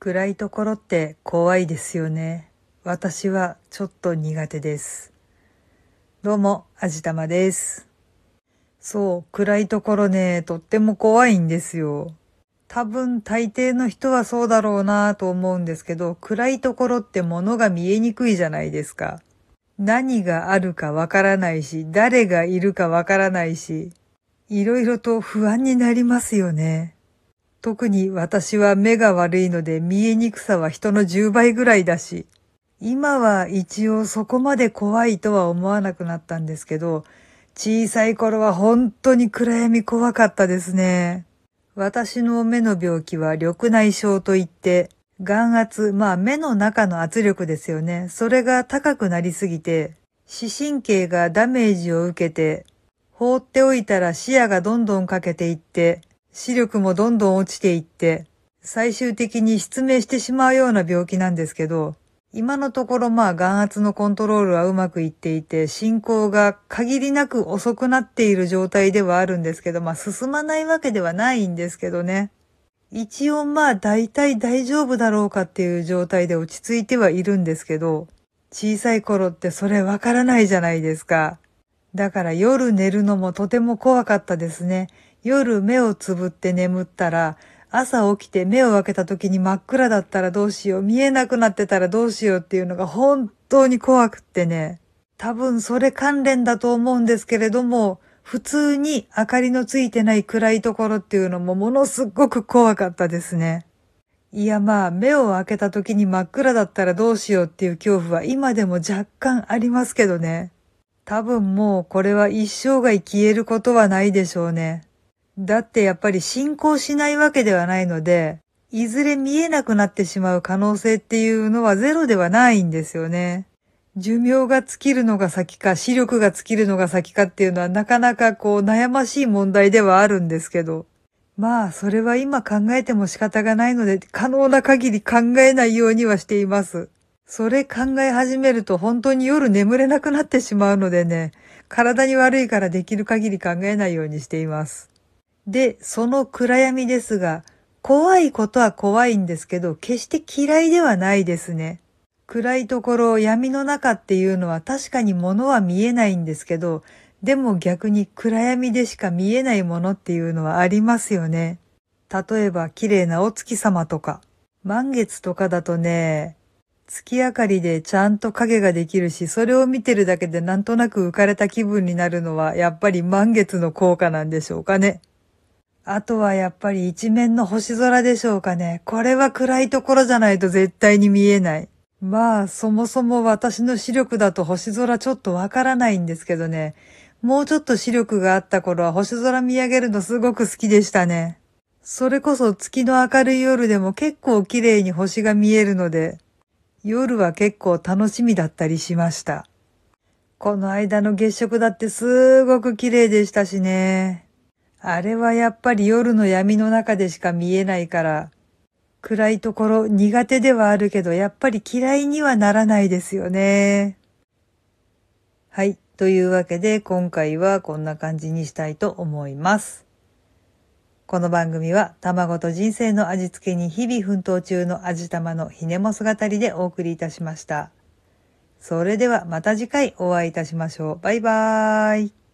暗いところって怖いですよね。私はちょっと苦手です。どうも、あじたまです。そう、暗いところね、とっても怖いんですよ。多分大抵の人はそうだろうなと思うんですけど、暗いところって物が見えにくいじゃないですか。何があるかわからないし、誰がいるかわからないし、いろいろと不安になりますよね。特に私は目が悪いので見えにくさは人の10倍ぐらいだし、今は一応そこまで怖いとは思わなくなったんですけど、小さい頃は本当に暗闇怖かったですね。私の目の病気は緑内障といって、眼圧、まあ目の中の圧力ですよね。それが高くなりすぎて、視神経がダメージを受けて、放っておいたら視野がどんどんかけていって、視力もどんどん落ちていって、最終的に失明してしまうような病気なんですけど、今のところまあ眼圧のコントロールはうまくいっていて、進行が限りなく遅くなっている状態ではあるんですけど、まあ進まないわけではないんですけどね。一応まあ大体大丈夫だろうかっていう状態で落ち着いてはいるんですけど、小さい頃ってそれわからないじゃないですか。だから夜寝るのもとても怖かったですね。夜目をつぶって眠ったら、朝起きて目を開けた時に真っ暗だったらどうしよう、見えなくなってたらどうしようっていうのが本当に怖くってね。多分それ関連だと思うんですけれども、普通に明かりのついてない暗いところっていうのもものすごく怖かったですね。いやまあ目を開けた時に真っ暗だったらどうしようっていう恐怖は今でも若干ありますけどね。多分もうこれは一生涯消えることはないでしょうね。だってやっぱり進行しないわけではないので、いずれ見えなくなってしまう可能性っていうのはゼロではないんですよね。寿命が尽きるのが先か、視力が尽きるのが先かっていうのはなかなかこう悩ましい問題ではあるんですけど。まあ、それは今考えても仕方がないので、可能な限り考えないようにはしています。それ考え始めると本当に夜眠れなくなってしまうのでね、体に悪いからできる限り考えないようにしています。で、その暗闇ですが、怖いことは怖いんですけど、決して嫌いではないですね。暗いところ、闇の中っていうのは確かに物は見えないんですけど、でも逆に暗闇でしか見えないものっていうのはありますよね。例えば綺麗なお月様とか、満月とかだとね、月明かりでちゃんと影ができるし、それを見てるだけでなんとなく浮かれた気分になるのは、やっぱり満月の効果なんでしょうかね。あとはやっぱり一面の星空でしょうかね。これは暗いところじゃないと絶対に見えない。まあ、そもそも私の視力だと星空ちょっとわからないんですけどね。もうちょっと視力があった頃は星空見上げるのすごく好きでしたね。それこそ月の明るい夜でも結構綺麗に星が見えるので、夜は結構楽しみだったりしました。この間の月食だってすごく綺麗でしたしね。あれはやっぱり夜の闇の中でしか見えないから、暗いところ苦手ではあるけど、やっぱり嫌いにはならないですよね。はい。というわけで、今回はこんな感じにしたいと思います。この番組は、卵と人生の味付けに日々奮闘中の味玉のひねも姿りでお送りいたしました。それではまた次回お会いいたしましょう。バイバーイ。